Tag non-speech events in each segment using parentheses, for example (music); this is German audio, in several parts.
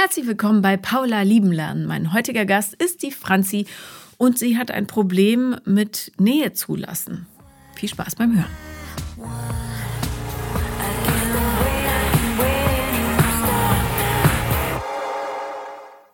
Herzlich willkommen bei Paula Lieben lernen. Mein heutiger Gast ist die Franzi und sie hat ein Problem mit Nähe zulassen. Viel Spaß beim Hören.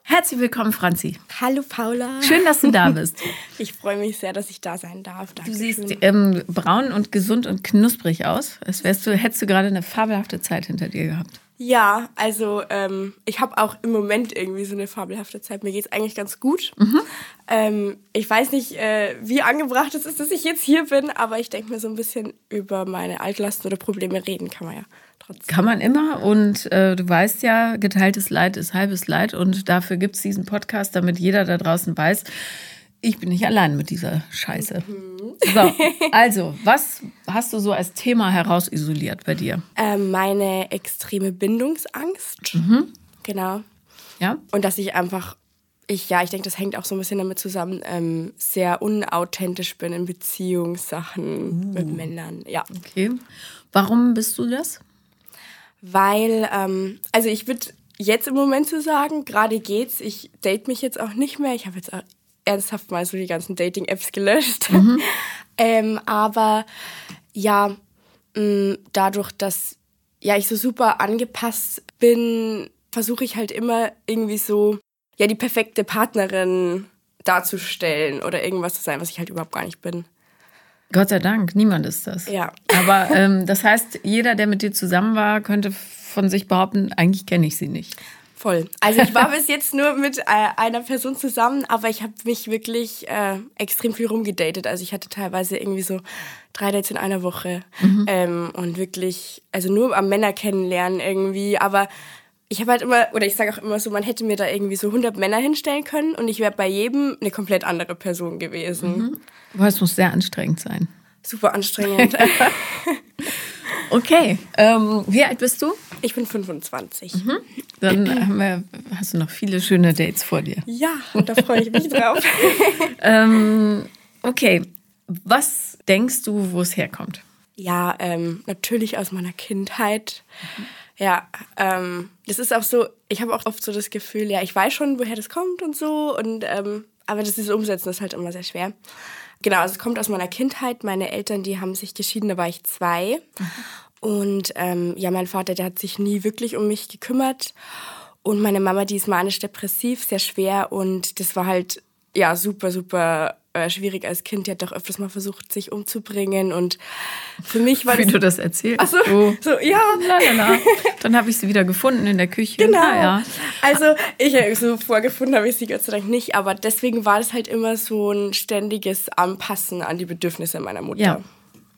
Herzlich willkommen, Franzi. Hallo Paula. Schön, dass du da bist. (laughs) Ich freue mich sehr, dass ich da sein darf. Danke du siehst ähm, braun und gesund und knusprig aus. Als wärst du, hättest du gerade eine fabelhafte Zeit hinter dir gehabt. Ja, also ähm, ich habe auch im Moment irgendwie so eine fabelhafte Zeit. Mir geht es eigentlich ganz gut. Mhm. Ähm, ich weiß nicht, äh, wie angebracht es ist, dass ich jetzt hier bin, aber ich denke mir so ein bisschen über meine Altlasten oder Probleme reden kann man ja trotzdem. Kann man immer und äh, du weißt ja, geteiltes Leid ist halbes Leid und dafür gibt es diesen Podcast, damit jeder da draußen weiß, ich bin nicht allein mit dieser Scheiße. Mhm. So, also, was hast du so als Thema herausisoliert bei dir? Ähm, meine extreme Bindungsangst. Mhm. Genau. Ja. Und dass ich einfach, ich, ja, ich denke, das hängt auch so ein bisschen damit zusammen, ähm, sehr unauthentisch bin in Beziehungssachen uh. mit Männern. Ja. Okay. Warum bist du das? Weil, ähm, also ich würde jetzt im Moment so sagen, gerade geht's. Ich date mich jetzt auch nicht mehr. Ich habe jetzt auch ernsthaft mal so die ganzen Dating-Apps gelöscht. Mhm. (laughs) ähm, aber ja, mh, dadurch, dass ja ich so super angepasst bin, versuche ich halt immer irgendwie so ja die perfekte Partnerin darzustellen oder irgendwas zu sein, was ich halt überhaupt gar nicht bin. Gott sei Dank, niemand ist das. Ja. Aber (laughs) ähm, das heißt, jeder, der mit dir zusammen war, könnte von sich behaupten, eigentlich kenne ich sie nicht. Voll. Also ich war (laughs) bis jetzt nur mit äh, einer Person zusammen, aber ich habe mich wirklich äh, extrem viel rumgedatet. Also ich hatte teilweise irgendwie so drei Dates in einer Woche mhm. ähm, und wirklich, also nur am Männer kennenlernen irgendwie. Aber ich habe halt immer, oder ich sage auch immer so, man hätte mir da irgendwie so 100 Männer hinstellen können und ich wäre bei jedem eine komplett andere Person gewesen. Mhm. Aber es muss sehr anstrengend sein. Super anstrengend. (laughs) Okay. Ähm, wie alt bist du? Ich bin 25. Mhm. Dann wir, hast du noch viele schöne Dates vor dir. Ja, und da freue ich mich drauf. (laughs) ähm, okay. Was denkst du, wo es herkommt? Ja, ähm, natürlich aus meiner Kindheit. Mhm. Ja, ähm, das ist auch so, ich habe auch oft so das Gefühl, ja, ich weiß schon, woher das kommt und so, und ähm, aber das ist Umsetzen ist halt immer sehr schwer. Genau, also es kommt aus meiner Kindheit. Meine Eltern, die haben sich geschieden, da war ich zwei. Und ähm, ja, mein Vater, der hat sich nie wirklich um mich gekümmert. Und meine Mama, die ist manisch-depressiv, sehr schwer. Und das war halt, ja, super, super äh, schwierig als Kind. Die hat doch öfters mal versucht, sich umzubringen. Und für mich war Wie das... Wie du das erzählst. Ach so, oh. so ja. Lalala. Dann habe ich sie wieder gefunden in der Küche. Genau. Ah, ja. Also ich so vorgefunden habe ich sie Gott sei Dank nicht. Aber deswegen war das halt immer so ein ständiges Anpassen an die Bedürfnisse meiner Mutter. Ja.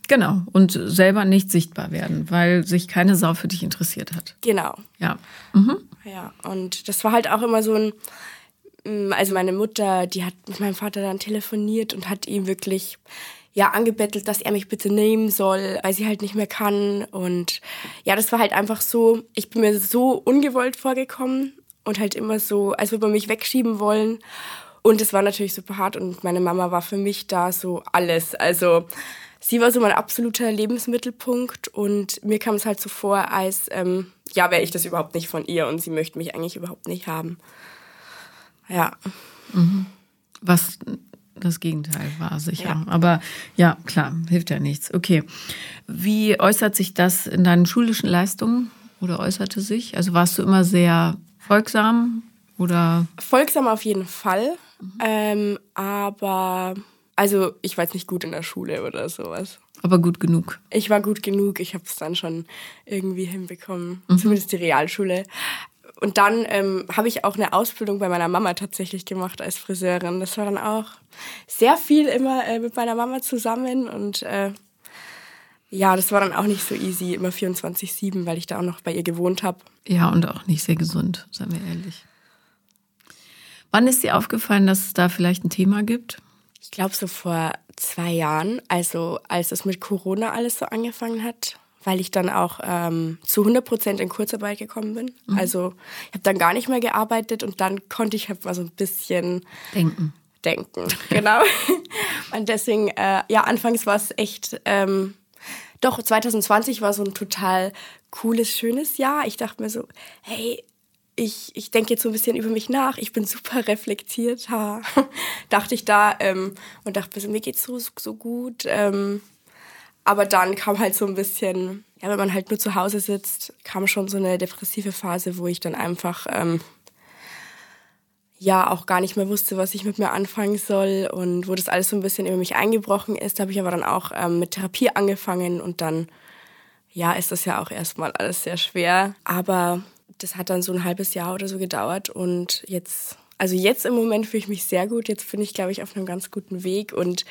Genau. Und selber nicht sichtbar werden, weil sich keine Sau für dich interessiert hat. Genau. Ja. Mhm. Ja, und das war halt auch immer so ein. Mm, also meine Mutter, die hat mit meinem Vater dann telefoniert und hat ihm wirklich ja angebettelt, dass er mich bitte nehmen soll, weil sie halt nicht mehr kann. Und ja, das war halt einfach so, ich bin mir so ungewollt vorgekommen und halt immer so, als würde man mich wegschieben wollen. Und es war natürlich super hart und meine Mama war für mich da so alles. Also sie war so mein absoluter Lebensmittelpunkt und mir kam es halt so vor, als ähm, ja, wäre ich das überhaupt nicht von ihr und sie möchte mich eigentlich überhaupt nicht haben. Ja. Mhm. Was das Gegenteil war, sicher. Ja. Aber ja, klar, hilft ja nichts. Okay. Wie äußert sich das in deinen schulischen Leistungen oder äußerte sich? Also warst du immer sehr folgsam oder? Folgsam auf jeden Fall. Mhm. Ähm, aber also ich war jetzt nicht gut in der Schule oder sowas. Aber gut genug. Ich war gut genug. Ich habe es dann schon irgendwie hinbekommen. Mhm. Zumindest die Realschule. Und dann ähm, habe ich auch eine Ausbildung bei meiner Mama tatsächlich gemacht als Friseurin. Das war dann auch sehr viel immer äh, mit meiner Mama zusammen. Und äh, ja, das war dann auch nicht so easy, immer 24-7, weil ich da auch noch bei ihr gewohnt habe. Ja, und auch nicht sehr gesund, seien wir ehrlich. Wann ist dir aufgefallen, dass es da vielleicht ein Thema gibt? ich glaube so vor zwei Jahren, also als es mit Corona alles so angefangen hat, weil ich dann auch ähm, zu 100 Prozent in Kurzarbeit gekommen bin. Mhm. Also ich habe dann gar nicht mehr gearbeitet und dann konnte ich halt mal so ein bisschen denken. Denken, (laughs) genau. und deswegen, äh, ja, anfangs war es echt, ähm, doch 2020 war so ein total cooles, schönes Jahr. Ich dachte mir so, hey, ich, ich denke jetzt so ein bisschen über mich nach. Ich bin super reflektiert, ha. (laughs) dachte ich da ähm, und dachte, mir geht's so, so gut. Ähm, aber dann kam halt so ein bisschen, ja, wenn man halt nur zu Hause sitzt, kam schon so eine depressive Phase, wo ich dann einfach ähm, ja auch gar nicht mehr wusste, was ich mit mir anfangen soll und wo das alles so ein bisschen über mich eingebrochen ist. Da habe ich aber dann auch ähm, mit Therapie angefangen und dann, ja, ist das ja auch erstmal alles sehr schwer. Aber das hat dann so ein halbes Jahr oder so gedauert und jetzt, also jetzt im Moment fühle ich mich sehr gut. Jetzt bin ich, glaube ich, auf einem ganz guten Weg und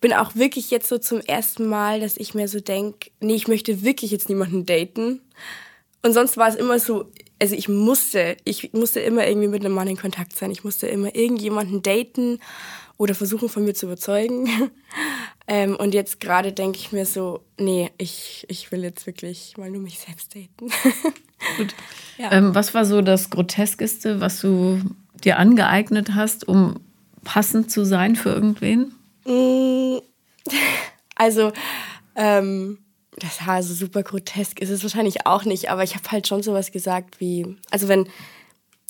bin auch wirklich jetzt so zum ersten Mal, dass ich mir so denke, nee, ich möchte wirklich jetzt niemanden daten. Und sonst war es immer so, also ich musste, ich musste immer irgendwie mit einem Mann in Kontakt sein. Ich musste immer irgendjemanden daten oder versuchen von mir zu überzeugen. (laughs) ähm, und jetzt gerade denke ich mir so, nee, ich, ich will jetzt wirklich mal nur mich selbst daten. (laughs) Gut. Ja. Ähm, was war so das Groteskeste, was du dir angeeignet hast, um passend zu sein für irgendwen? Mm, (laughs) also, ähm, das war also super grotesk, ist es wahrscheinlich auch nicht, aber ich habe halt schon sowas gesagt wie, also wenn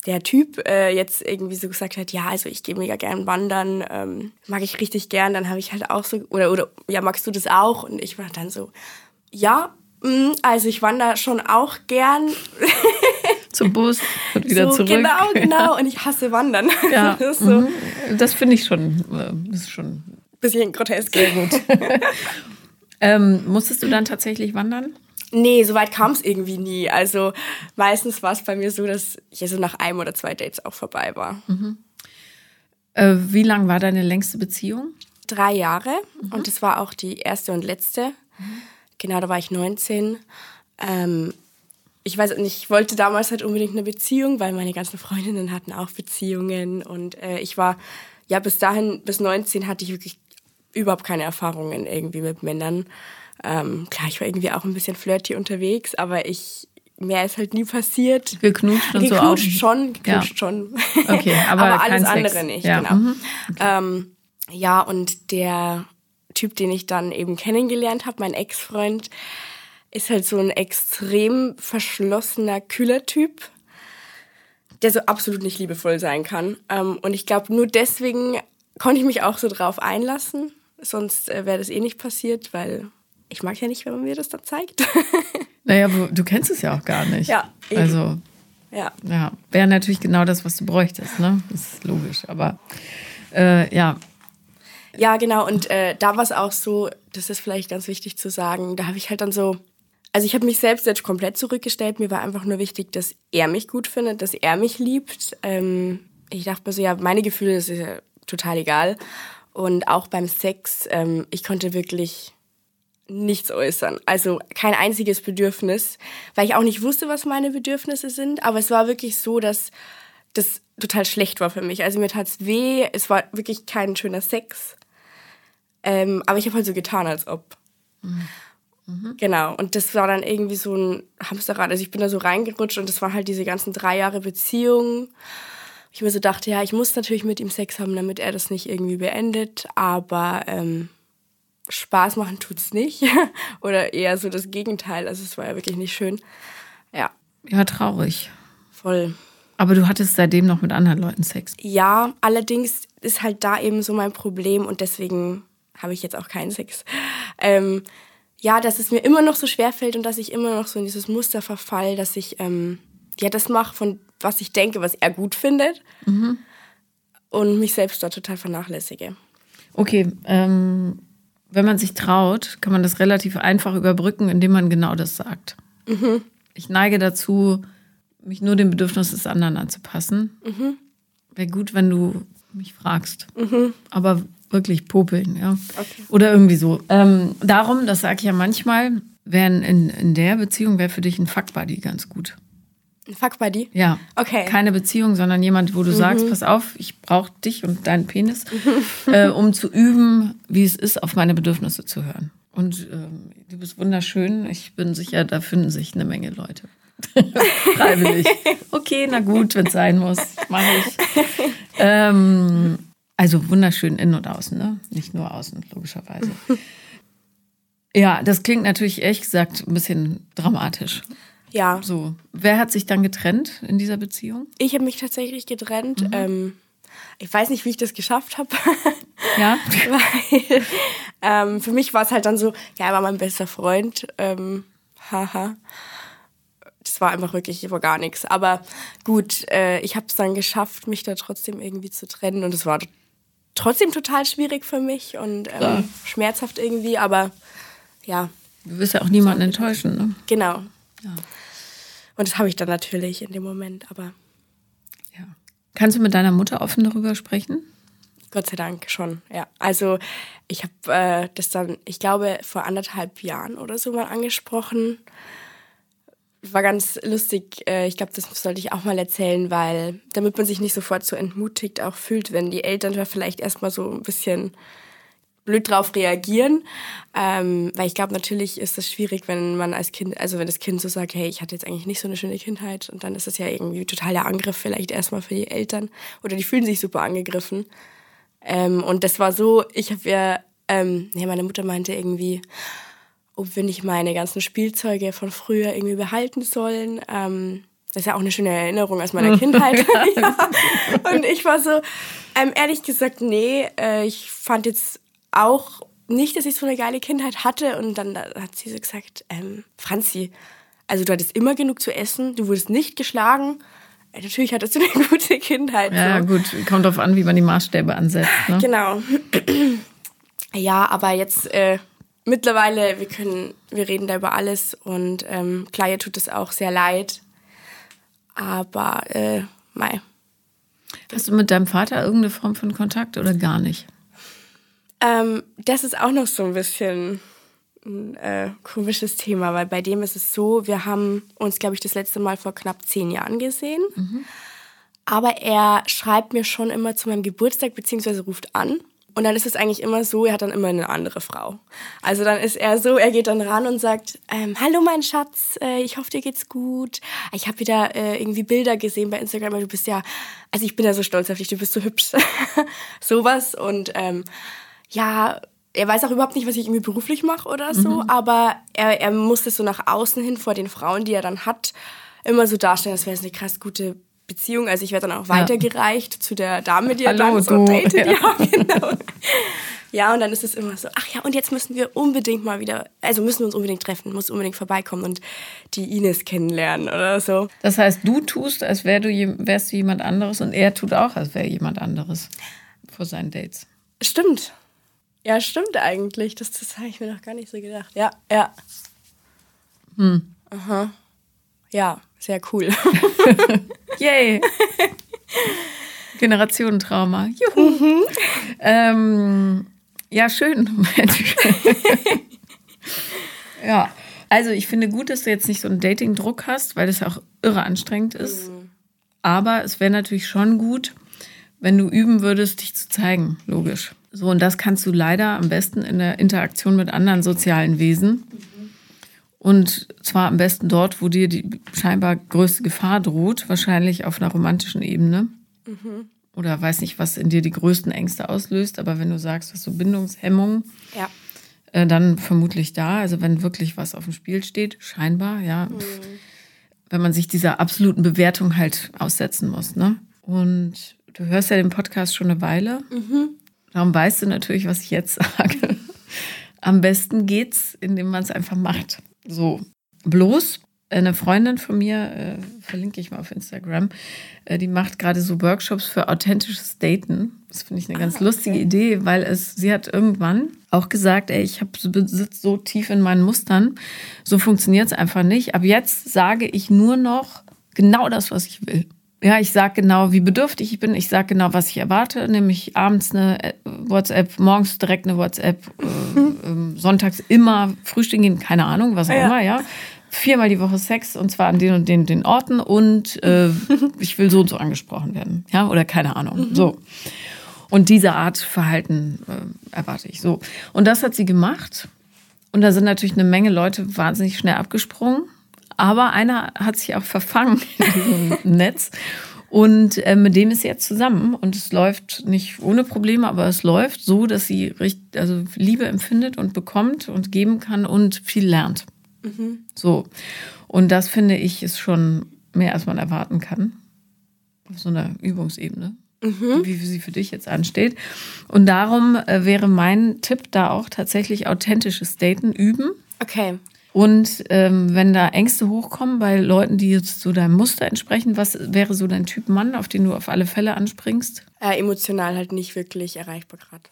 der Typ äh, jetzt irgendwie so gesagt hat, ja, also ich gehe mega gern wandern, ähm, mag ich richtig gern, dann habe ich halt auch so, oder, oder ja, magst du das auch? Und ich war dann so, ja, mh, mm, also ich wandere schon auch gern. (laughs) Zum (laughs) Bus und wieder so, zurück. Genau, (laughs) genau. Und ich hasse Wandern. (laughs) Ja, das, so. Mhm. das finde ich schon, äh, das ist schon bisschen grotesk. Sehr gut. ähm, musstest du dann tatsächlich wandern? Nee, so weit kam es irgendwie nie. Also meistens war es bei mir so, dass ich also nach einem oder zwei Dates auch vorbei war. Mhm. Äh, wie lang war deine längste Beziehung? Drei Jahre mhm. und das war auch die erste und letzte. Mhm. Genau, da war ich 19. Ähm, ich weiß nicht, ich wollte damals halt unbedingt eine Beziehung, weil meine ganzen Freundinnen hatten auch Beziehungen und äh, ich war, ja, bis dahin, bis 19 hatte ich wirklich überhaupt keine Erfahrungen irgendwie mit Männern. Ähm, klar, ich war irgendwie auch ein bisschen flirty unterwegs, aber ich mehr ist halt nie passiert. Geknutscht und geknutscht so auch. schon, geknutscht ja. schon. Okay, (laughs) aber, aber alles Sex. andere nicht, ja. genau. Mhm. Okay. Ähm, ja, und der Typ, den ich dann eben kennengelernt habe, mein Ex-Freund, ist halt so ein extrem verschlossener, kühler Typ, der so absolut nicht liebevoll sein kann. Ähm, und ich glaube, nur deswegen konnte ich mich auch so drauf einlassen. Sonst äh, wäre das eh nicht passiert, weil ich mag ja nicht, wenn man mir das dann zeigt. (laughs) naja, du kennst es ja auch gar nicht. Ja. Eben. Also, ja. ja Wäre natürlich genau das, was du bräuchtest, ne? Das ist logisch. Aber äh, ja. Ja, genau. Und äh, da war es auch so, das ist vielleicht ganz wichtig zu sagen, da habe ich halt dann so, also ich habe mich selbst jetzt komplett zurückgestellt. Mir war einfach nur wichtig, dass er mich gut findet, dass er mich liebt. Ähm, ich dachte mir so, ja, meine Gefühle, das ist ja total egal. Und auch beim Sex, ähm, ich konnte wirklich nichts äußern. Also kein einziges Bedürfnis, weil ich auch nicht wusste, was meine Bedürfnisse sind. Aber es war wirklich so, dass das total schlecht war für mich. Also mir tat es weh, es war wirklich kein schöner Sex. Ähm, aber ich habe halt so getan, als ob. Mhm. Mhm. Genau. Und das war dann irgendwie so ein Hamsterrad. Also ich bin da so reingerutscht und das waren halt diese ganzen drei Jahre Beziehung. Ich mir so dachte, ja, ich muss natürlich mit ihm Sex haben, damit er das nicht irgendwie beendet. Aber ähm, Spaß machen tut's nicht. (laughs) Oder eher so das Gegenteil. Also es war ja wirklich nicht schön. Ja. Ja, traurig. Voll. Aber du hattest seitdem noch mit anderen Leuten Sex? Ja, allerdings ist halt da eben so mein Problem und deswegen habe ich jetzt auch keinen Sex. Ähm, ja, dass es mir immer noch so schwer fällt und dass ich immer noch so in dieses Muster verfall, dass ich ähm, ja das mache, von was ich denke, was er gut findet mhm. und mich selbst da total vernachlässige. Okay, ähm, wenn man sich traut, kann man das relativ einfach überbrücken, indem man genau das sagt. Mhm. Ich neige dazu, mich nur dem Bedürfnis des anderen anzupassen. Mhm. Wäre gut, wenn du mich fragst. Mhm. Aber wirklich popeln, ja. Okay. Oder irgendwie so. Ähm, darum, das sage ich ja manchmal, wären in, in der Beziehung wäre für dich ein Fuckbuddy ganz gut. Ein Fuckbuddy? Ja. Okay. Keine Beziehung, sondern jemand, wo du mhm. sagst, pass auf, ich brauche dich und deinen Penis, (laughs) äh, um zu üben, wie es ist, auf meine Bedürfnisse zu hören. Und ähm, du bist wunderschön. Ich bin sicher, da finden sich eine Menge Leute. (laughs) Freiwillig. (laughs) Okay, na gut, wenn es sein muss, mache ich. Ähm, also wunderschön innen und außen, ne? Nicht nur außen, logischerweise. Ja, das klingt natürlich ehrlich gesagt ein bisschen dramatisch. Ja. So. Wer hat sich dann getrennt in dieser Beziehung? Ich habe mich tatsächlich getrennt. Ähm, ich weiß nicht, wie ich das geschafft habe. (laughs) Ja. Weil ähm, für mich war es halt dann so, ja, er war mein bester Freund. Ähm, haha. Das war einfach wirklich war gar nichts. Aber gut, äh, ich habe es dann geschafft, mich da trotzdem irgendwie zu trennen. Und es war trotzdem total schwierig für mich und ähm, schmerzhaft irgendwie. Aber ja, Du wirst ja auch niemanden enttäuschen, ne? genau. Und das habe ich dann natürlich in dem Moment. Aber Ja. Kannst du mit deiner Mutter offen darüber sprechen? Gott sei Dank schon, ja. Also ich habe äh, das dann, ich glaube, vor anderthalb Jahren oder so mal angesprochen. War ganz lustig. Äh, ich glaube, das sollte ich auch mal erzählen, weil damit man sich nicht sofort so entmutigt auch fühlt, wenn die Eltern da vielleicht erstmal so ein bisschen blöd drauf reagieren. Ähm, weil ich glaube, natürlich ist es schwierig, wenn man als Kind, also wenn das Kind so sagt, hey, ich hatte jetzt eigentlich nicht so eine schöne Kindheit und dann ist es ja irgendwie total der Angriff vielleicht erstmal für die Eltern oder die fühlen sich super angegriffen. Ähm, und das war so, ich habe ja, ähm, nee, meine Mutter meinte irgendwie, ob wir nicht meine ganzen Spielzeuge von früher irgendwie behalten sollen. Ähm, das ist ja auch eine schöne Erinnerung aus meiner Kindheit. ja. (laughs) (laughs) Und ich war so, ähm, ehrlich gesagt, nee, äh, ich fand jetzt auch nicht, dass ich so eine geile Kindheit hatte. Und dann da hat sie so gesagt, ähm, Franzi, also du hattest immer genug zu essen, du wurdest nicht geschlagen. Äh, Natürlich hattest du eine (laughs) gute Kindheit. Ja, so. gut. Kommt drauf an, wie man die Maßstäbe ansetzt. Ne? Genau. (clears throat) ja, aber jetzt äh, mittlerweile, wir können, wir reden da über alles und ähm, klar, ihr tut es auch sehr leid. Aber äh, mei. Hast du mit deinem Vater irgendeine Form von Kontakt oder gar nicht? Ähm, das ist auch noch so ein bisschen ein äh, komisches Thema, weil bei dem ist es so, wir haben uns, glaube ich, das letzte Mal vor knapp zehn Jahren gesehen. Aber er schreibt mir schon immer zu meinem Geburtstag, beziehungsweise ruft an. Und dann ist es eigentlich immer so, er hat dann immer eine andere Frau. Also dann ist er so, er geht dann ran und sagt, ähm, hallo mein Schatz, äh, ich hoffe dir geht's gut. Ich habe wieder äh, irgendwie Bilder gesehen bei Instagram, weil du bist ja, also ich bin ja so stolz auf dich, du bist so hübsch. (laughs) Sowas und ähm, ja, er weiß auch überhaupt nicht, was ich irgendwie beruflich mache oder so, aber er, er muss das so nach außen hin vor den Frauen, die er dann hat, immer so darstellen, als wäre es eine krass gute Beziehung. Also ich werde dann auch weitergereicht zu der Dame, die er Hallo, dann so du. datet. Ja. (laughs) Ja, genau. Ja, und dann ist es immer so, ach ja, und jetzt müssen wir unbedingt mal wieder, also müssen wir uns unbedingt treffen, muss unbedingt vorbeikommen und die Ines kennenlernen oder so. Das heißt, du tust, als wär du, wärst du jemand anderes und er tut auch, als wäre jemand anderes vor seinen Dates. Stimmt. Ja, stimmt eigentlich. Das, das habe ich mir noch gar nicht so gedacht. Ja, ja. Aha. Ja, sehr cool. (laughs) Yay! (laughs) Generationentrauma. Juhu! Ähm, ja, schön. (laughs) Ja, also ich finde gut, dass du jetzt nicht so einen Dating-Druck hast, weil das auch irre anstrengend ist. Aber es wäre natürlich schon gut, wenn du üben würdest, dich zu zeigen, logisch. So, und das kannst du leider am besten in der Interaktion mit anderen sozialen Wesen. Und zwar am besten dort, wo dir die scheinbar größte Gefahr droht, wahrscheinlich auf einer romantischen Ebene. Oder weiß nicht, was in dir die größten Ängste auslöst, aber wenn du sagst, hast du Bindungshemmungen, ja. äh, dann vermutlich da. Also wenn wirklich was auf dem Spiel steht, scheinbar, ja. Wenn man sich dieser absoluten Bewertung halt aussetzen muss, ne? Und du hörst ja den Podcast schon eine Weile. Darum weißt du natürlich, was ich jetzt sage. Am besten geht's, indem man es einfach macht. So. Bloß eine Freundin von mir, äh, verlinke ich mal auf Instagram, äh, die macht gerade so Workshops für authentisches Daten. Das finde ich eine ganz lustige Idee, weil es, sie hat irgendwann auch gesagt, ey, ich habe sitze so tief in meinen Mustern, so funktioniert es einfach nicht. Ab jetzt sage ich nur noch genau das, was ich will. Ja, ich sage genau, wie bedürftig ich bin. Ich sage genau, was ich erwarte, nämlich abends eine äh, WhatsApp, morgens direkt eine WhatsApp, äh, (laughs) ähm, sonntags immer frühstücken gehen, keine Ahnung, was auch Ja. immer, ja. Viermal die Woche Sex und zwar an den und den, den Orten und äh, (laughs) ich will so und so angesprochen werden, ja, oder keine Ahnung. So. Und diese Art Verhalten äh, erwarte ich so. Und das hat sie gemacht. Und da sind natürlich eine Menge Leute wahnsinnig schnell abgesprungen. Aber einer hat sich auch verfangen (laughs) in diesem Netz. Und äh, mit dem ist sie jetzt zusammen. Und es läuft nicht ohne Probleme, aber es läuft so, dass sie richtig, also Liebe empfindet und bekommt und geben kann und viel lernt. So. Und das finde ich ist schon mehr, als man erwarten kann. Auf so einer Übungsebene. Wie sie für dich jetzt ansteht. Und darum äh, wäre mein Tipp da auch tatsächlich authentisches Daten üben. Okay. Und ähm, wenn da Ängste hochkommen bei Leuten, die jetzt so deinem Muster entsprechen, was wäre so dein Typ Mann, auf den du auf alle Fälle anspringst? Äh, emotional halt nicht wirklich erreichbar gerade.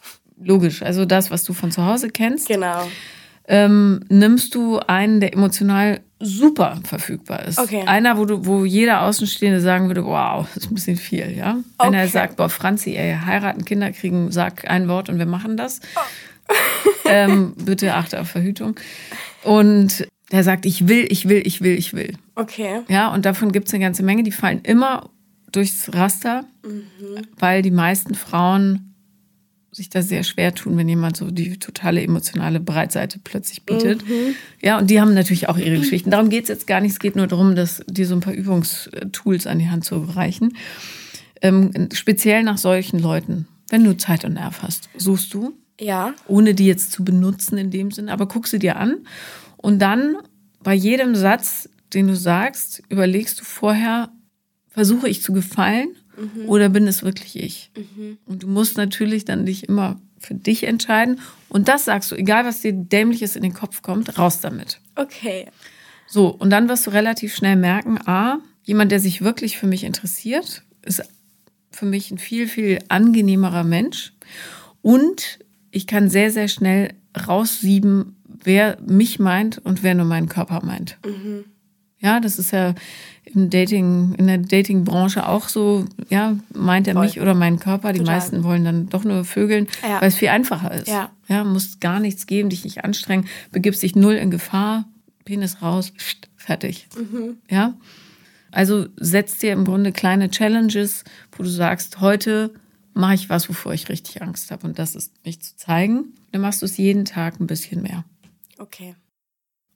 Logisch, also das, was du von zu Hause kennst. Genau. Ähm, nimmst du einen, der emotional super verfügbar ist. Okay. Einer, wo, du, wo jeder Außenstehende sagen würde, wow, das ist ein bisschen viel, ja? Einer, Okay. sagt, boah, Franzi, ey, heiraten, Kinder kriegen, sag ein Wort und wir machen das. (laughs) ähm, bitte achte auf Verhütung. Und der sagt, ich will, ich will, ich will, ich will. Okay. Ja, und davon gibt es eine ganze Menge, die fallen immer durchs Raster, weil die meisten Frauen sich da sehr schwer tun, wenn jemand so die totale emotionale Breitseite plötzlich bietet. Ja, und die haben natürlich auch ihre Geschichten. Darum geht es jetzt gar nicht. Es geht nur darum, dass dir so ein paar Übungstools an die Hand zu reichen. Ähm, speziell nach solchen Leuten, wenn du Zeit und Nerv hast, suchst du Ja. ohne die jetzt zu benutzen in dem Sinn, aber guck sie dir an und dann bei jedem Satz, den du sagst, überlegst du vorher, versuche ich zu gefallen oder bin es wirklich ich? Und du musst natürlich dann dich immer für dich entscheiden und das sagst du, egal was dir dämliches in den Kopf kommt, raus damit. Okay. So, und dann wirst du relativ schnell merken, a, jemand, der sich wirklich für mich interessiert, ist für mich ein viel, viel angenehmerer Mensch. Und ich kann sehr, sehr schnell raussieben, wer mich meint und wer nur meinen Körper meint. Ja, das ist ja im Dating, in der Dating-Branche auch so, ja, meint er Voll. mich oder meinen Körper? Die Total. meisten wollen dann doch nur vögeln, Ja. weil es viel einfacher ist. Ja. Ja, musst gar nichts geben, dich nicht anstrengen, begibst dich null in Gefahr, Penis raus, pst, fertig. Ja. Also setzt dir im Grunde kleine Challenges, wo du sagst, heute mache ich was, wovor ich richtig Angst habe. Und das ist, mich zu zeigen. Dann machst du es jeden Tag ein bisschen mehr. Okay.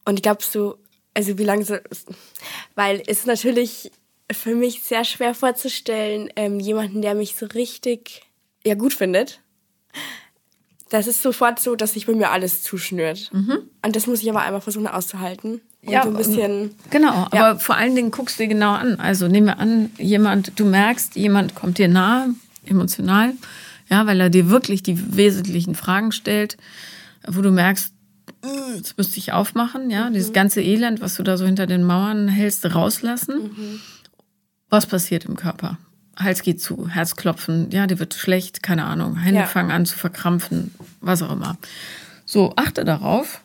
Und glaubst du, also wie lange so, weil es ist natürlich für mich sehr schwer vorzustellen, ähm, jemanden, der mich so richtig, ja, gut findet. Das ist sofort so, dass sich bei mir alles zuschnürt. Und das muss ich aber einmal versuchen auszuhalten. Ja, so ein bisschen, Genau, Ja. aber vor allen Dingen guckst du dir genau an. Also nehmen wir an, jemand, du merkst, jemand kommt dir nahe, emotional, ja, weil er dir wirklich die wesentlichen Fragen stellt, wo du merkst, äh, jetzt müsste ich aufmachen, ja, dieses ganze Elend, was du da so hinter den Mauern hältst, rauslassen. Was passiert im Körper? Hals geht zu, Herzklopfen, ja, dir wird schlecht, keine Ahnung, Hände Ja. fangen an zu verkrampfen, was auch immer. So, achte darauf.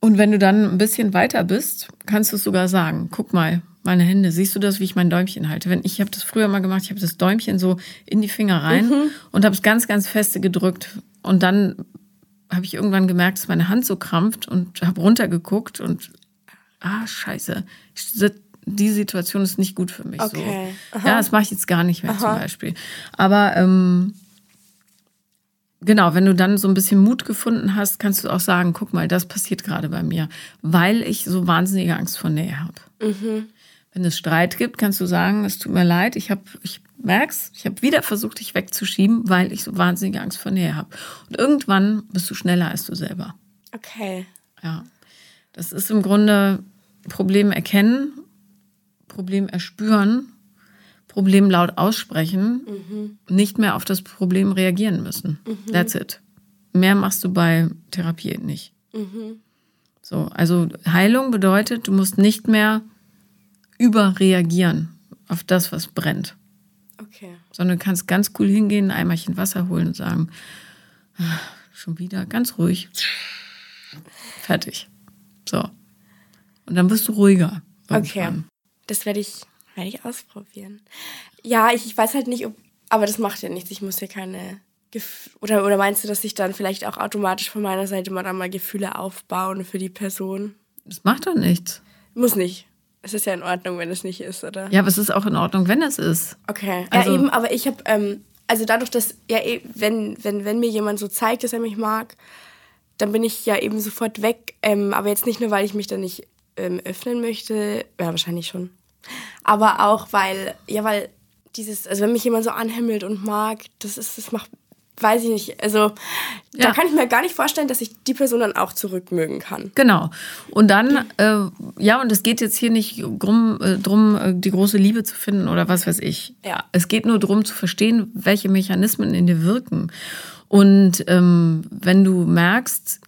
Und wenn du dann ein bisschen weiter bist, kannst du es sogar sagen. Guck mal, meine Hände, siehst du das, wie ich mein Däumchen halte? Wenn ich habe das früher mal gemacht, ich habe das Däumchen so in die Finger rein und habe es ganz, ganz feste gedrückt. Und dann habe ich irgendwann gemerkt, dass meine Hand so krampft und habe runtergeguckt und ah, scheiße, die Situation ist nicht gut für mich. Okay. So. Ja, das mache ich jetzt gar nicht mehr zum Beispiel. Aber ähm, Genau, wenn du dann so ein bisschen Mut gefunden hast, kannst du auch sagen, guck mal, das passiert gerade bei mir, weil ich so wahnsinnige Angst vor Nähe habe. Wenn es Streit gibt, kannst du sagen, es tut mir leid, ich habe, ich merk's, ich habe wieder versucht, dich wegzuschieben, weil ich so wahnsinnige Angst vor Nähe habe. Und irgendwann bist du schneller als du selber. okay. Ja, das ist im Grunde Problem erkennen, Problem erspüren, Problem laut aussprechen, nicht mehr auf das Problem reagieren müssen. That's it. Mehr machst du bei Therapie nicht. So, also Heilung bedeutet, du musst nicht mehr überreagieren auf das, was brennt, Okay. sondern du kannst ganz cool hingehen, ein Eimerchen Wasser holen und sagen, "Ah, schon wieder, ganz ruhig. Fertig. So. Und dann wirst du ruhiger. Okay. irgendwann. Das werde ich, werde ich ausprobieren. Ja, ich, ich weiß halt nicht, ob, aber das macht ja nichts. Ich muss ja keine oder oder meinst du, dass ich dann vielleicht auch automatisch von meiner Seite mal dann mal Gefühle aufbauen für die Person? Das macht doch nichts. Muss nicht. Es ist ja in Ordnung, wenn es nicht ist, oder? Ja, aber es ist auch in Ordnung, wenn es ist. Okay. Also- ja, eben, aber ich habe, ähm, also dadurch, dass, ja, eh, wenn, wenn, wenn mir jemand so zeigt, dass er mich mag, dann bin ich ja eben sofort weg. Ähm, aber jetzt nicht nur, weil ich mich dann nicht ähm, öffnen möchte, ja, wahrscheinlich schon. Aber auch, weil, ja, weil dieses, also wenn mich jemand so anhimmelt und mag, das ist, das macht, weiß ich nicht. Also Ja. da kann ich mir gar nicht vorstellen, dass ich die Person dann auch zurückmögen kann. Genau. Und dann, äh, ja, und es geht jetzt hier nicht drum, äh, drum, äh, die große Liebe zu finden oder was weiß ich. Ja. Es geht nur darum zu verstehen, welche Mechanismen in dir wirken. Und ähm, wenn du merkst,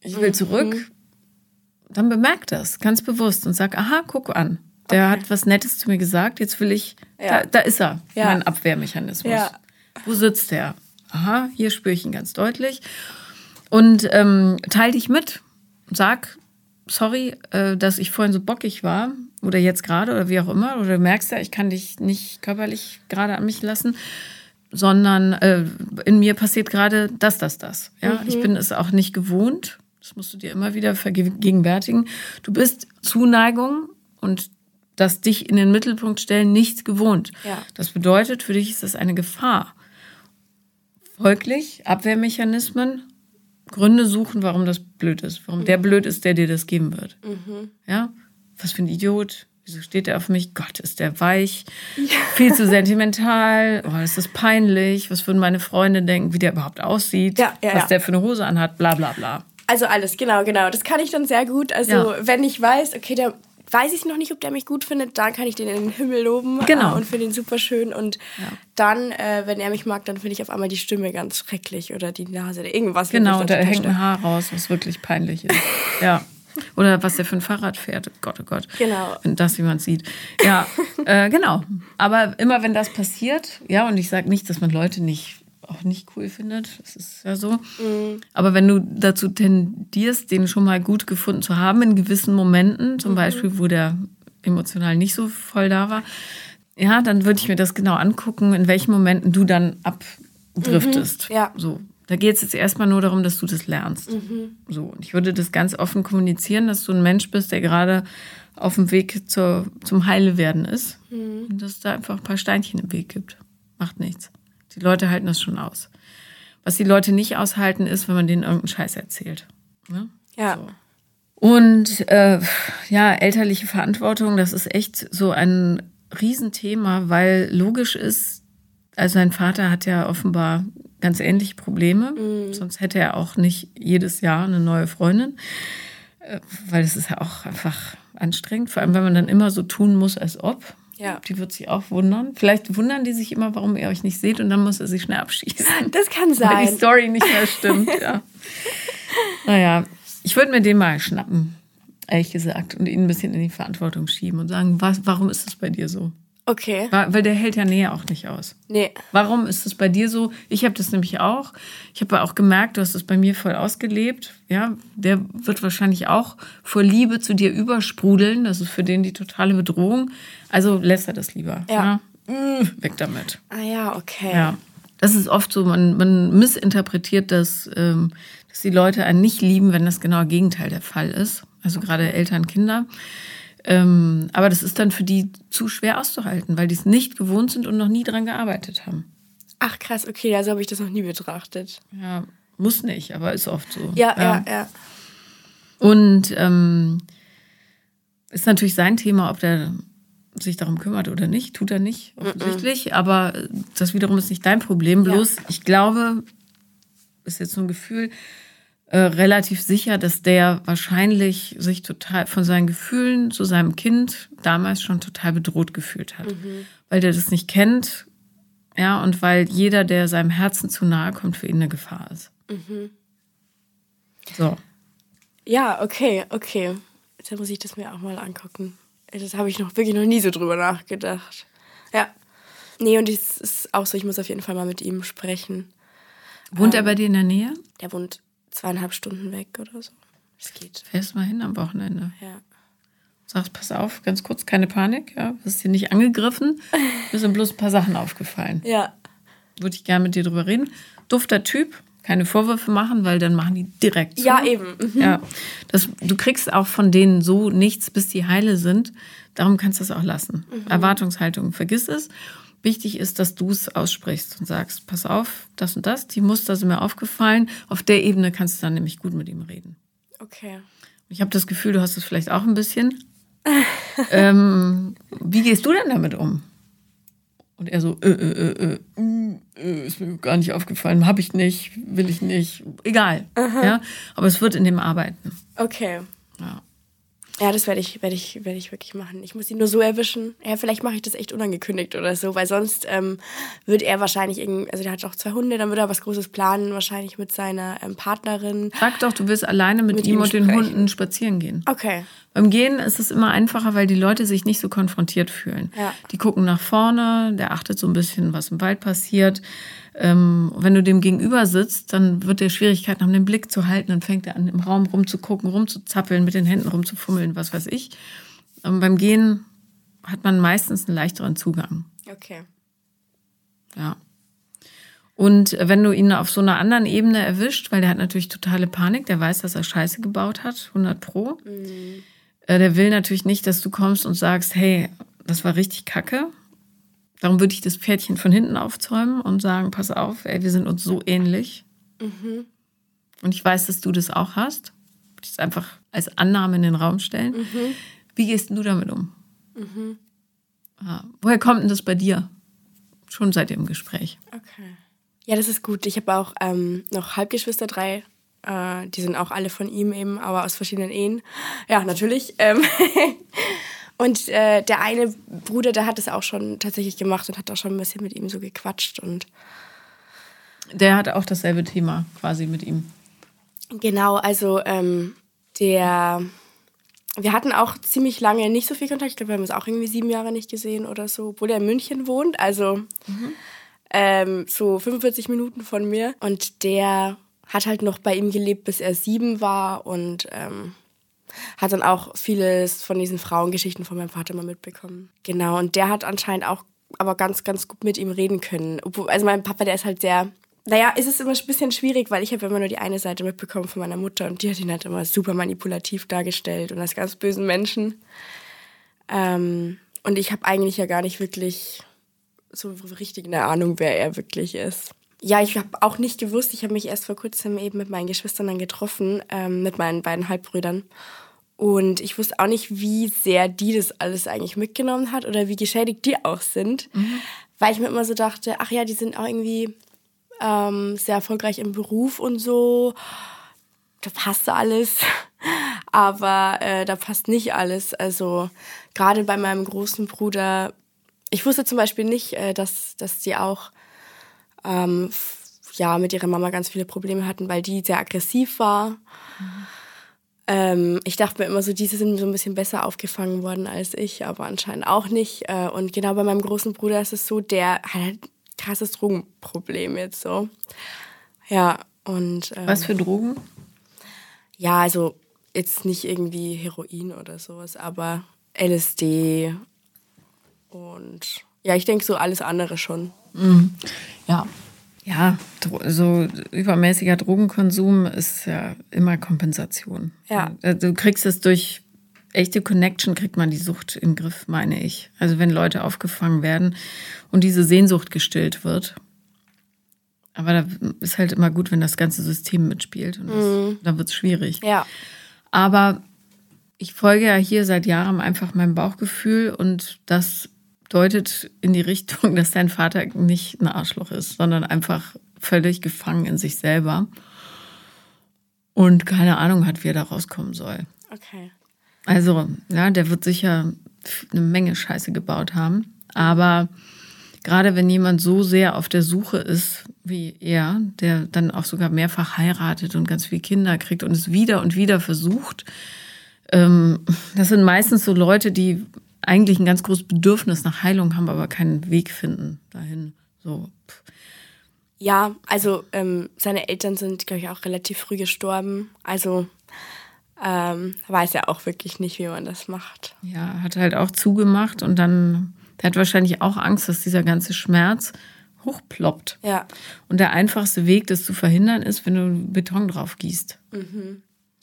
ich will zurück, dann bemerk das ganz bewusst und sag, aha, guck an. Der hat was Nettes zu mir gesagt, jetzt will ich, Ja. da, da ist er, Ja. mein Abwehrmechanismus. Ja. Wo sitzt der? Aha, hier spüre ich ihn ganz deutlich. Und ähm, teil dich mit. Sag, sorry, äh, dass ich vorhin so bockig war oder jetzt gerade oder wie auch immer. Oder du merkst ja, ich kann dich nicht körperlich gerade an mich lassen, sondern äh, in mir passiert gerade das, das, das. Ja, ich bin es auch nicht gewohnt. Das musst du dir immer wieder vergegenwärtigen. Du bist Zuneigung und das dich in den Mittelpunkt stellen nicht gewohnt. Ja. Das bedeutet, für dich ist das eine Gefahr. Folglich, Abwehrmechanismen, Gründe suchen, warum das blöd ist. Warum der blöd ist, der dir das geben wird. Ja? Was für ein Idiot. Wieso steht er auf mich? Gott, ist der weich. Viel zu sentimental. Oh, das ist peinlich. Was würden meine Freunde denken, wie der überhaupt aussieht? Ja, ja, was ja. der für eine Hose anhat, bla bla bla. Also alles, genau, genau. Das kann ich dann sehr gut. Also Ja. wenn ich weiß, okay, der weiß ich noch nicht, ob der mich gut findet, dann kann ich den in den Himmel loben Genau. äh, und finde ihn super schön. Und dann, äh, wenn er mich mag, dann finde ich auf einmal die Stimme ganz schrecklich oder die Nase oder irgendwas. Genau, da hängt ein. Haar raus, was wirklich peinlich ist. (laughs) Ja. Oder was der für ein Fahrrad fährt. Oh Gott, oh Gott. Genau. Wenn das jemand sieht. Ja, (laughs) äh, genau. Aber immer wenn das passiert, ja, und ich sage nicht, dass man Leute nicht auch nicht cool findet. Das ist ja so. Aber wenn du dazu tendierst, den schon mal gut gefunden zu haben in gewissen Momenten, zum Beispiel, wo der emotional nicht so voll da war, ja, dann würde ich mir das genau angucken, in welchen Momenten du dann abdriftest. ja. So. Da geht es jetzt erstmal nur darum, dass du das lernst. So. Und ich würde das ganz offen kommunizieren, dass du ein Mensch bist, der gerade auf dem Weg zur, zum Heilewerden ist. Und dass es da einfach ein paar Steinchen im Weg gibt. Macht nichts. Die Leute halten das schon aus. Was die Leute nicht aushalten, ist, wenn man denen irgendeinen Scheiß erzählt. Ne? Ja. So. Und äh, ja, elterliche Verantwortung, das ist echt so ein Riesenthema, weil logisch ist, also sein Vater hat ja offenbar ganz ähnliche Probleme, sonst hätte er auch nicht jedes Jahr eine neue Freundin, äh, weil es ist ja auch einfach anstrengend, vor allem wenn man dann immer so tun muss, als ob. Ja. Die wird sich auch wundern. Vielleicht wundern die sich immer, warum ihr euch nicht seht und dann muss er sich schnell abschießen (laughs) Das kann weil die sein. Story nicht mehr stimmt. ja. (laughs) Naja, ich würde mir den mal schnappen, ehrlich gesagt, und ihn ein bisschen in die Verantwortung schieben und sagen, was, warum ist das bei dir so? Okay. Weil der hält ja Nähe auch nicht aus. Nee. Warum ist es bei dir so? Ich habe das nämlich auch. Ich habe auch gemerkt, du hast es bei mir voll ausgelebt. Ja, der wird wahrscheinlich auch vor Liebe zu dir übersprudeln. Das ist für den die totale Bedrohung. Also lässt er das lieber. Ja. Mm, Weg damit. Ah ja, okay. Ja, das ist oft so, man, man missinterpretiert das, ähm, dass die Leute einen nicht lieben, wenn das genau Gegenteil der Fall ist. Also gerade Eltern, Kinder. Ähm, aber das ist dann für die zu schwer auszuhalten, weil die es nicht gewohnt sind und noch nie dran gearbeitet haben. Ach krass, okay, also habe ich das noch nie betrachtet. Ja, muss nicht, aber ist oft so. Ja, ja, ja. Und ähm, ist natürlich sein Thema, ob der sich darum kümmert oder nicht. Tut er nicht, offensichtlich. Aber das wiederum ist nicht dein Problem. Bloß, ich glaube, ist jetzt so ein Gefühl, äh, relativ sicher, dass der wahrscheinlich sich total von seinen Gefühlen zu seinem Kind damals schon total bedroht gefühlt hat. Weil der das nicht kennt, ja, und weil jeder, der seinem Herzen zu nahe kommt, für ihn eine Gefahr ist. So. Ja, okay, okay. Jetzt muss ich das mir auch mal angucken. Das habe ich noch wirklich noch nie so drüber nachgedacht. Ja. Nee, und es ist auch so, ich muss auf jeden Fall mal mit ihm sprechen. Wohnt er bei dir in der Nähe? Der wohnt zweieinhalb Stunden weg oder so. Es geht. Fährst mal hin am Wochenende. Ja. Sagst, pass auf, ganz kurz, keine Panik, ja. Wirst hier nicht angegriffen. (laughs) Mir sind bloß ein paar Sachen aufgefallen. Ja. Würde ich gerne mit dir drüber reden. Dufter Typ, keine Vorwürfe machen, weil dann machen die direkt. Zu. Ja, eben. Mhm. Ja. Das, du kriegst auch von denen so nichts, bis die heile sind. Darum kannst du es auch lassen. Erwartungshaltung, vergiss es. Wichtig ist, dass du es aussprichst und sagst, pass auf, das und das, die Muster sind mir aufgefallen. Auf der Ebene kannst du dann nämlich gut mit ihm reden. Okay. Ich habe das Gefühl, du hast es vielleicht auch ein bisschen. (laughs) ähm, wie gehst du denn damit um? Und er so, äh, äh, äh, äh. äh, ist mir gar nicht aufgefallen, habe ich nicht, will ich nicht, egal. Ja, aber es wird in dem arbeiten. Okay. Ja. Ja, das werde ich, werde ich, werde ich wirklich machen. Ich muss ihn nur so erwischen. Ja, vielleicht mache ich das echt unangekündigt oder so, weil sonst ähm, wird er wahrscheinlich irgendwie, also der hat auch zwei Hunde, dann wird er was Großes planen, wahrscheinlich mit seiner ähm, Partnerin. Sag doch, du willst alleine mit, Mit ihm ihm und den. Hunden spazieren gehen. Okay. Beim Gehen ist es immer einfacher, weil die Leute sich nicht so konfrontiert fühlen. Ja. Die gucken nach vorne, der achtet so ein bisschen, was im Wald passiert. Ähm, wenn du dem gegenüber sitzt, dann wird der Schwierigkeiten haben, den Blick zu halten. Dann fängt er an, im Raum rumzugucken, rumzuzappeln, mit den Händen rumzufummeln, was weiß ich. Ähm, beim Gehen hat man meistens einen leichteren Zugang. Okay. Ja. Und wenn du ihn auf so einer anderen Ebene erwischt, weil der hat natürlich totale Panik, der weiß, dass er Scheiße gebaut hat, 100 Pro. Äh, Der will natürlich nicht, dass du kommst und sagst, hey, das war richtig kacke. Darum würde ich das Pferdchen von hinten aufzäumen und sagen, pass auf, ey, wir sind uns so ähnlich. Und ich weiß, dass du das auch hast. Das einfach als Annahme in den Raum stellen. Wie gehst du damit um? Ja. Woher kommt denn das bei dir? Schon seit dem Gespräch. Okay. Ja, das ist gut. Ich habe auch ähm, noch Halbgeschwister, drei. Äh, die sind auch alle von ihm eben, aber aus verschiedenen Ehen. Ja, natürlich. Ähm (laughs) und äh, der eine Bruder, der hat es auch schon tatsächlich gemacht und hat auch schon ein bisschen mit ihm so gequatscht. Und Der hat auch dasselbe Thema quasi mit ihm. genau, also ähm, der. Wir hatten auch ziemlich lange nicht so viel Kontakt. Ich glaube, wir haben uns auch irgendwie sieben Jahre nicht gesehen oder so, obwohl er in München wohnt. Also ähm, so 45 Minuten von mir. Und der hat halt noch bei ihm gelebt, bis er sieben war und ähm, hat dann auch vieles von diesen Frauengeschichten von meinem Vater mal mitbekommen. Genau, und der hat anscheinend auch aber ganz, ganz gut mit ihm reden können. Also mein Papa, der ist halt sehr, naja, es ist immer ein bisschen schwierig, weil ich habe immer nur die eine Seite mitbekommen von meiner Mutter und die hat ihn halt immer super manipulativ dargestellt und als ganz bösen Menschen. Ähm, und ich habe eigentlich ja gar nicht wirklich so richtig eine Ahnung, wer er wirklich ist. Ja, ich habe auch nicht gewusst, ich habe mich erst vor kurzem eben mit meinen Geschwistern dann getroffen, ähm, mit meinen beiden Halbbrüdern. Und ich wusste auch nicht, wie sehr die das alles eigentlich mitgenommen hat oder wie geschädigt die auch sind. Weil ich mir immer so dachte, ach ja, die sind auch irgendwie ähm, sehr erfolgreich im Beruf und so. Da passt alles. (laughs) Aber äh, da passt nicht alles. Also gerade bei meinem großen Bruder, ich wusste zum Beispiel nicht, äh, dass, dass die auch ähm, ja, mit ihrer Mama ganz viele Probleme hatten, weil die sehr aggressiv war. Ähm, ich dachte mir immer so, diese sind so ein bisschen besser aufgefangen worden als ich, aber anscheinend auch nicht. Äh, und genau bei meinem großen Bruder ist es so, der hat halt ein krasses Drogenproblem jetzt so. Ja, und ähm, Was für Drogen? ja, also jetzt nicht irgendwie Heroin oder sowas, aber LSD und ja, ich denke so alles andere schon. Ja. Ja, Dro- so übermäßiger Drogenkonsum ist ja immer Kompensation. Ja. Du kriegst es durch echte Connection, kriegt man die Sucht in den Griff, meine ich. Also wenn Leute aufgefangen werden und diese Sehnsucht gestillt wird. Aber da ist halt immer gut, wenn das ganze System mitspielt. Und das, dann wird es schwierig. Ja, Aber ich folge ja hier seit Jahren einfach meinem Bauchgefühl und das deutet in die Richtung, (laughs) dass dein Vater nicht ein Arschloch ist, sondern einfach völlig gefangen in sich selber und keine Ahnung hat, wie er da rauskommen soll. okay. Also, ja, der wird sicher eine Menge Scheiße gebaut haben. Aber gerade wenn jemand so sehr auf der Suche ist wie er, der dann auch sogar mehrfach heiratet und ganz viele Kinder kriegt und es wieder und wieder versucht, ähm, das sind meistens so Leute, die eigentlich ein ganz großes Bedürfnis nach Heilung haben, aber keinen Weg finden dahin. So. pff. Ja, also ähm, seine Eltern sind, glaube ich, auch relativ früh gestorben. Also ähm, weiß er auch wirklich nicht, wie man das macht. Ja, hat halt auch zugemacht und dann, der hat wahrscheinlich auch Angst, dass dieser ganze Schmerz hochploppt. Ja, Und der einfachste Weg, das zu verhindern, ist, wenn du Beton drauf gießt.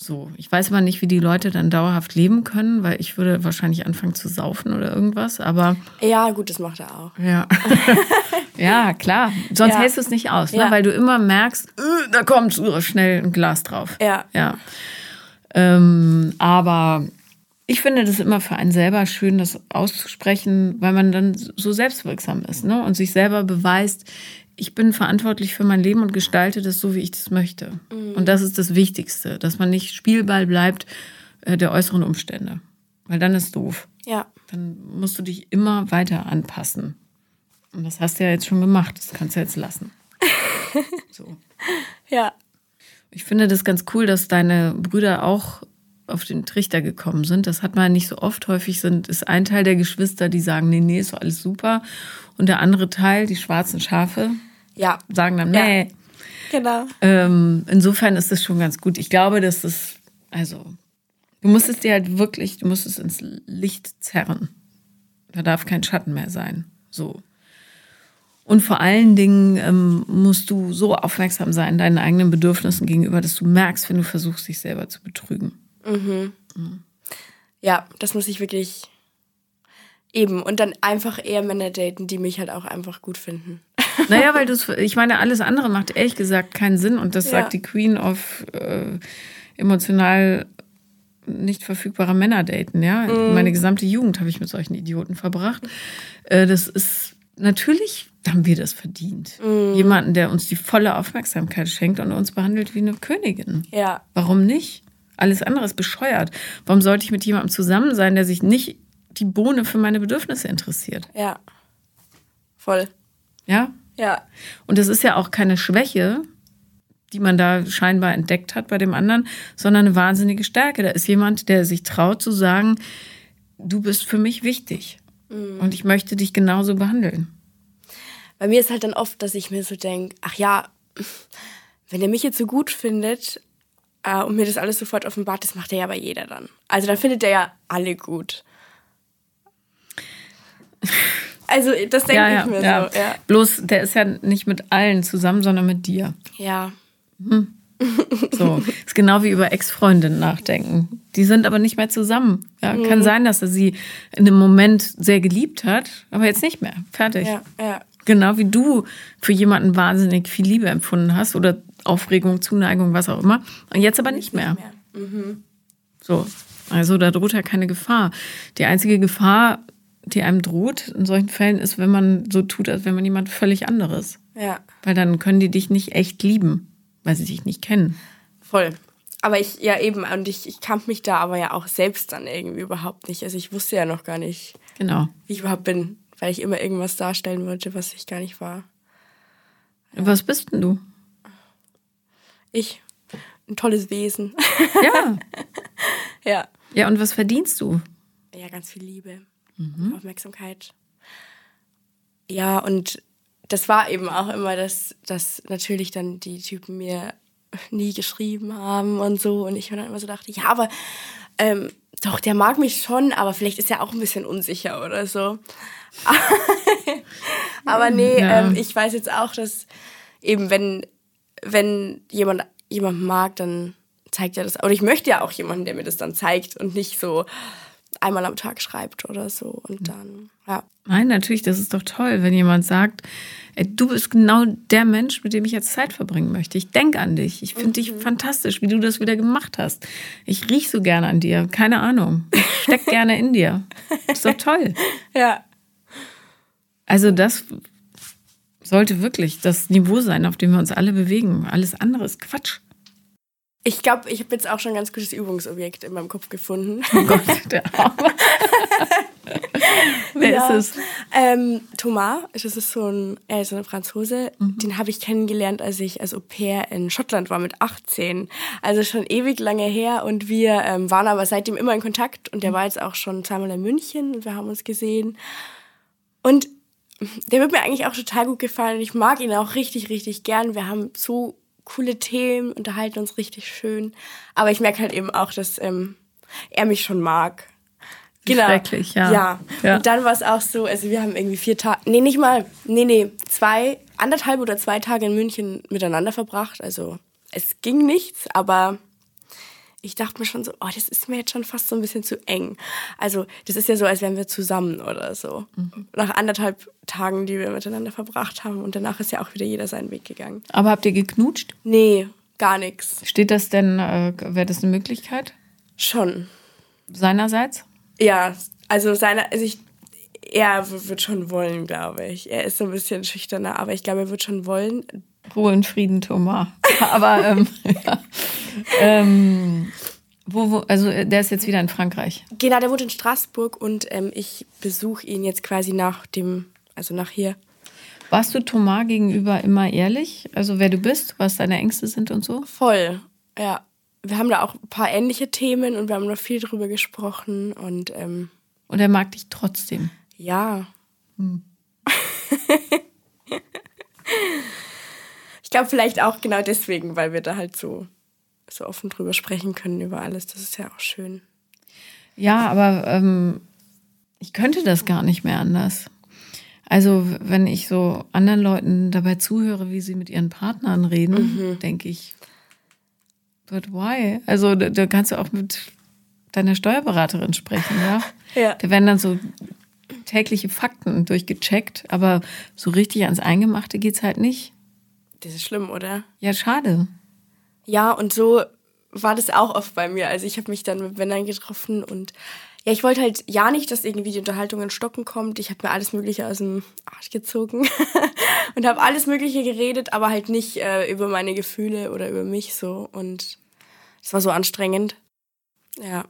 So, ich weiß mal nicht, wie die Leute dann dauerhaft leben können, weil ich würde wahrscheinlich anfangen zu saufen oder irgendwas, aber ja, gut, das macht er auch. ja. (laughs) ja, klar. Sonst Ja. hältst du es nicht aus, ne? Ja. weil du immer merkst, äh, da kommt schnell ein Glas drauf. Ja. Ja. Ähm, aber ich finde das immer für einen selber schön, das auszusprechen, weil man dann so selbstwirksam ist ne? und sich selber beweist, ich bin verantwortlich für mein Leben und gestalte das so, wie ich das möchte. Mhm. Und das ist das Wichtigste, dass man nicht Spielball bleibt äh, der äußeren Umstände. Weil dann ist doof. Ja. Dann musst du dich immer weiter anpassen. Und das hast du ja jetzt schon gemacht. Das kannst du jetzt lassen. (laughs) so. Ja. Ich finde das ganz cool, dass deine Brüder auch auf den Trichter gekommen sind. Das hat man nicht so oft. Häufig sind, ist ein Teil der Geschwister, die sagen, nee, nee, ist doch alles super. Und der andere Teil, die schwarzen Schafe, ja. sagen dann, nee. Ja. Genau. Ähm, insofern ist das schon ganz gut. Ich glaube, dass das, also, du musst es dir halt wirklich, du musst es ins Licht zerren. Da darf kein Schatten mehr sein. So. Und vor allen Dingen ähm, musst du so aufmerksam sein deinen eigenen Bedürfnissen gegenüber, dass du merkst, wenn du versuchst, dich selber zu betrügen. Mhm. mhm. Ja, das muss ich wirklich eben. Und dann einfach eher Männer daten, die mich halt auch einfach gut finden. (laughs) Naja, weil du ich meine, alles andere macht ehrlich gesagt keinen Sinn. Und das ja. sagt die Queen of äh, emotional nicht verfügbare Männer daten, ja. Mhm. Meine gesamte Jugend habe ich mit solchen Idioten verbracht. Äh, das ist natürlich haben wir das verdient. Mhm. Jemanden, der uns die volle Aufmerksamkeit schenkt und uns behandelt wie eine Königin. Ja. Warum nicht? Alles andere ist bescheuert. Warum sollte ich mit jemandem zusammen sein, der sich nicht die Bohne für meine Bedürfnisse interessiert? Ja. Voll. Ja? Ja. Und das ist ja auch keine Schwäche, die man da scheinbar entdeckt hat bei dem anderen, sondern eine wahnsinnige Stärke. Da ist jemand, der sich traut zu sagen, du bist für mich wichtig mhm. und ich möchte dich genauso behandeln. Bei mir ist halt dann oft, dass ich mir so denke, ach ja, wenn er mich jetzt so gut findet, äh, und mir das alles sofort offenbart, das macht er ja bei jeder dann. Also dann findet er ja alle gut. Also das denke ja, ich mir ja. so. Ja. Bloß der ist ja nicht mit allen zusammen, sondern mit dir. Ja. Hm. So, ist genau wie über Ex-Freundinnen nachdenken. Die sind aber nicht mehr zusammen. Ja, mhm. Kann sein, dass er sie in einem Moment sehr geliebt hat, aber jetzt nicht mehr. Fertig. Ja, ja. Genau wie du für jemanden wahnsinnig viel Liebe empfunden hast oder Aufregung, Zuneigung, was auch immer. Und jetzt aber nicht mehr. Mhm. So, also da droht ja keine Gefahr. Die einzige Gefahr, die einem droht in solchen Fällen, ist, wenn man so tut, als wäre man jemand völlig anderes. Ja. Weil dann können die dich nicht echt lieben, weil sie dich nicht kennen. Voll. Aber ich, ja eben, und ich, ich kannte mich da aber ja auch selbst dann irgendwie überhaupt nicht. Also ich wusste ja noch gar nicht, genau. wie ich überhaupt bin, weil ich immer irgendwas darstellen wollte, was ich gar nicht war. Ja. Was bist denn du? Ich. Ein tolles Wesen. Ja. (laughs) ja. Ja, und was verdienst du? Ja, ganz viel Liebe, mhm. Aufmerksamkeit. Ja, und das war eben auch immer, dass, dass natürlich dann die Typen mir nie geschrieben haben und so. Und ich mir dann immer so dachte, ja, aber ähm, doch, der mag mich schon, aber vielleicht ist er auch ein bisschen unsicher oder so. (laughs) aber nee, ja. ähm, ich weiß jetzt auch, dass eben, wenn wenn jemand jemand mag, dann zeigt er das. Oder ich möchte ja auch jemanden, der mir das dann zeigt und nicht so einmal am Tag schreibt oder so und dann, ja. Nein, natürlich, das ist doch toll, wenn jemand sagt, ey, du bist genau der Mensch, mit dem ich jetzt Zeit verbringen möchte. Ich denke an dich. Ich finde mhm. dich fantastisch, wie du das wieder gemacht hast. Ich riech so gerne an dir. Keine Ahnung. Ich steck gerne in dir. Ist doch toll. (laughs) Ja. Also das sollte wirklich das Niveau sein, auf dem wir uns alle bewegen. Alles andere ist Quatsch. Ich glaube, ich habe jetzt auch schon ein ganz gutes Übungsobjekt in meinem Kopf gefunden. Oh Gott, (laughs) der Arme. (laughs) Wer ja. ist es? Ähm, Thomas, das ist so ein, er ist ein Franzose. Mhm. Den habe ich kennengelernt, als ich als Au pair in Schottland war mit 18. Also schon ewig lange her. Und wir ähm, waren aber seitdem immer in Kontakt. Und der mhm. war jetzt auch schon zweimal in München und wir haben uns gesehen. Und der wird mir eigentlich auch total gut gefallen. Ich mag ihn auch richtig, richtig gern. Wir haben so coole Themen, unterhalten uns richtig schön. Aber ich merke halt eben auch, dass ähm, er mich schon mag. Genau. Schrecklich, ja. ja. ja. Und dann war es auch so, also wir haben irgendwie vier Tage, nee, nicht mal, nee, nee, zwei, anderthalb oder zwei Tage in München miteinander verbracht. Also es ging nichts, aber ich dachte mir schon so, oh, das ist mir jetzt schon fast so ein bisschen zu eng. Also, das ist ja so, als wären wir zusammen oder so. Mhm. Nach anderthalb Tagen, die wir miteinander verbracht haben. Und danach ist ja auch wieder jeder seinen Weg gegangen. Aber habt ihr geknutscht? Nee, gar nichts. Steht das denn, äh, wäre das eine Möglichkeit? Schon. Seinerseits? Ja, also seiner, also ich, er wird schon wollen, glaube ich. Er ist so ein bisschen schüchterner, aber ich glaube, er wird schon wollen. Ruhe und Frieden, Thomas. (laughs) Aber ähm, ja. ähm, wo, wo, also der ist jetzt wieder in Frankreich. Genau, der wohnt in Straßburg und ähm, ich besuche ihn jetzt quasi nach dem, also nach hier. Warst du Thomas gegenüber immer ehrlich? Also wer du bist, was deine Ängste sind und so? Voll, ja. Wir haben da auch ein paar ähnliche Themen und wir haben noch viel drüber gesprochen und ähm, und er mag dich trotzdem. Ja. Hm. (laughs) ich glaube vielleicht auch genau deswegen, weil wir da halt so so offen drüber sprechen können über alles. Das ist ja auch schön. Ja, aber ähm, ich könnte das gar nicht mehr anders. Also, wenn ich so anderen Leuten dabei zuhöre, wie sie mit ihren Partnern reden, mhm. denke ich, but why? Also, da, da, kannst du auch mit deiner Steuerberaterin sprechen, ja? (laughs) ja. Da werden dann so tägliche Fakten durchgecheckt, aber so richtig ans Eingemachte geht es halt nicht. Das ist schlimm, oder? Ja, schade. Ja, und so war das auch oft bei mir. Also ich habe mich dann mit Männern getroffen und ja, ich wollte halt ja nicht, dass irgendwie die Unterhaltung in Stocken kommt. Ich habe mir alles Mögliche aus dem Arsch gezogen (laughs) und habe alles Mögliche geredet, aber halt nicht äh, über meine Gefühle oder über mich so. Und es war so anstrengend. Ja.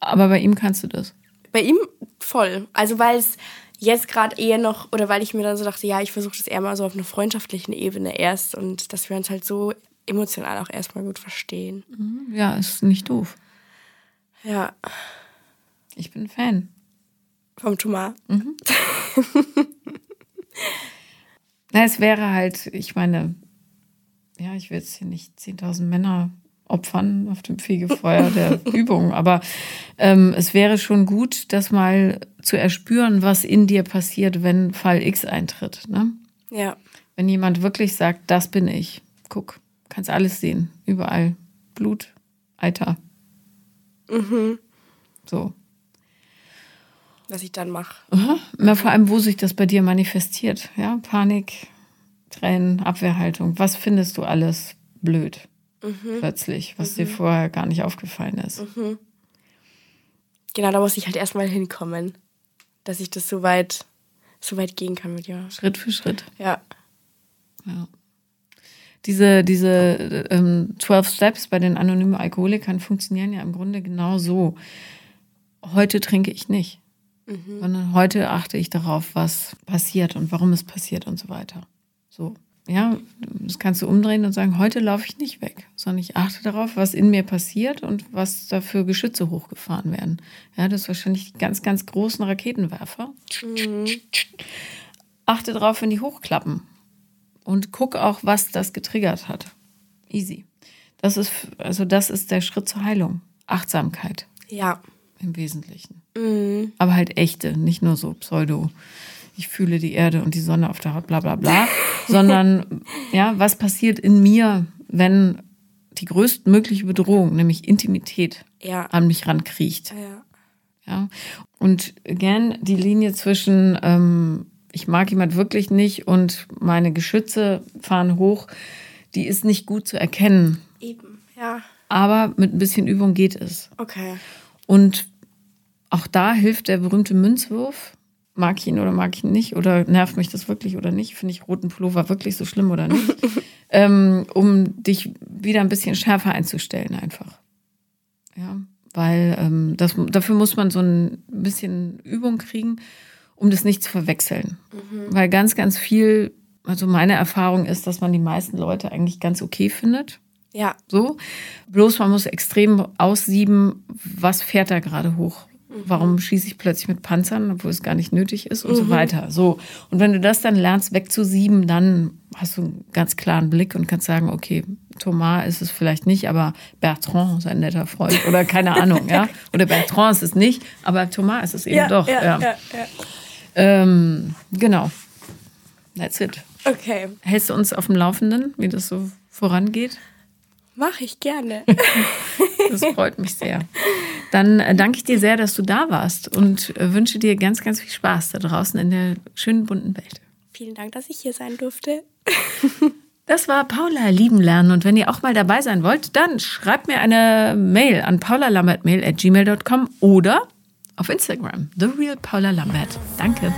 Aber bei ihm kannst du das? Bei ihm voll. Also weil es jetzt gerade eher noch, oder weil ich mir dann so dachte, ja, ich versuche das eher mal so auf einer freundschaftlichen Ebene erst und dass wir uns halt so emotional auch erstmal gut verstehen. Mhm. Ja, ist nicht doof. Ja. Ich bin Fan. Vom Thomas. Mhm. (laughs) Na, es wäre halt, ich meine, ja, ich will jetzt hier nicht 10.000 Männer opfern auf dem Fegefeuer der (laughs) Übung, aber ähm, es wäre schon gut, das mal zu erspüren, was in dir passiert, wenn Fall X eintritt. Ne? Ja. Wenn jemand wirklich sagt, das bin ich, guck, kannst alles sehen, überall. Blut, Eiter. Mhm. So. Was ich dann mache. Vor allem, wo sich das bei dir manifestiert. Ja, Panik, Tränen, Abwehrhaltung. Was findest du alles blöd? Mhm. Plötzlich, was mhm. dir vorher gar nicht aufgefallen ist. Mhm. Genau, da muss ich halt erstmal hinkommen, dass ich das so weit, so weit gehen kann mit dir. Schritt für Schritt. Ja. Ja diese, diese ähm, 12 Steps bei den anonymen Alkoholikern funktionieren ja im Grunde genau so. Heute trinke ich nicht, mhm. sondern heute achte ich darauf, was passiert und warum es passiert und so weiter. So. Ja, das kannst du umdrehen und sagen, heute laufe ich nicht weg, sondern ich achte darauf, was in mir passiert und was da für Geschütze hochgefahren werden. Ja, das ist wahrscheinlich die ganz, ganz großen Raketenwerfer. Mhm. Achte darauf, wenn die hochklappen und guck auch, was das getriggert hat. Easy. Das ist, also das ist der Schritt zur Heilung. Achtsamkeit. Ja. Im Wesentlichen. Mhm. Aber halt echte, nicht nur so Pseudo. Ich fühle die Erde und die Sonne auf der Haut, bla bla bla, (laughs) sondern ja, was passiert in mir, wenn die größtmögliche Bedrohung, nämlich Intimität, ja. an mich rankriecht. Ja. ja. Und again, die Linie zwischen ähm, ich mag jemand wirklich nicht und meine Geschütze fahren hoch, die ist nicht gut zu erkennen. Eben, ja. Aber mit ein bisschen Übung geht es. Okay. Und auch da hilft der berühmte Münzwurf. Mag ich ihn oder mag ich ihn nicht? Oder nervt mich das wirklich oder nicht? Finde ich roten Pullover wirklich so schlimm oder nicht? (laughs) ähm, um dich wieder ein bisschen schärfer einzustellen, einfach. Ja, weil ähm, das, dafür muss man so ein bisschen Übung kriegen um das nicht zu verwechseln. Mhm. Weil ganz, ganz viel, also meine Erfahrung ist, dass man die meisten Leute eigentlich ganz okay findet. Ja. So. Bloß man muss extrem aussieben, was fährt da gerade hoch. Mhm. Warum schieße ich plötzlich mit Panzern, obwohl es gar nicht nötig ist und mhm. so weiter. So. Und wenn du das dann lernst wegzusieben, dann hast du einen ganz klaren Blick und kannst sagen, okay, Thomas ist es vielleicht nicht, aber Bertrand ist ein netter Freund oder keine (laughs) Ahnung, ja. Oder Bertrand ist es nicht, aber Thomas ist es eben ja, doch. Ja, ja. ja, ähm, genau. That's it. Okay. Hältst du uns auf dem Laufenden, wie das so vorangeht? Mache ich gerne. (laughs) das freut mich sehr. Dann äh, danke ich dir sehr, dass du da warst und äh, wünsche dir ganz, ganz viel Spaß da draußen in der schönen bunten Welt. Vielen Dank, dass ich hier sein durfte. (laughs) Das war Paula lieben lernen. Und wenn ihr auch mal dabei sein wollt, dann schreibt mir eine Mail an paulalambertmail at gmail.com oder auf Instagram, The Real Paula Lambert. Danke.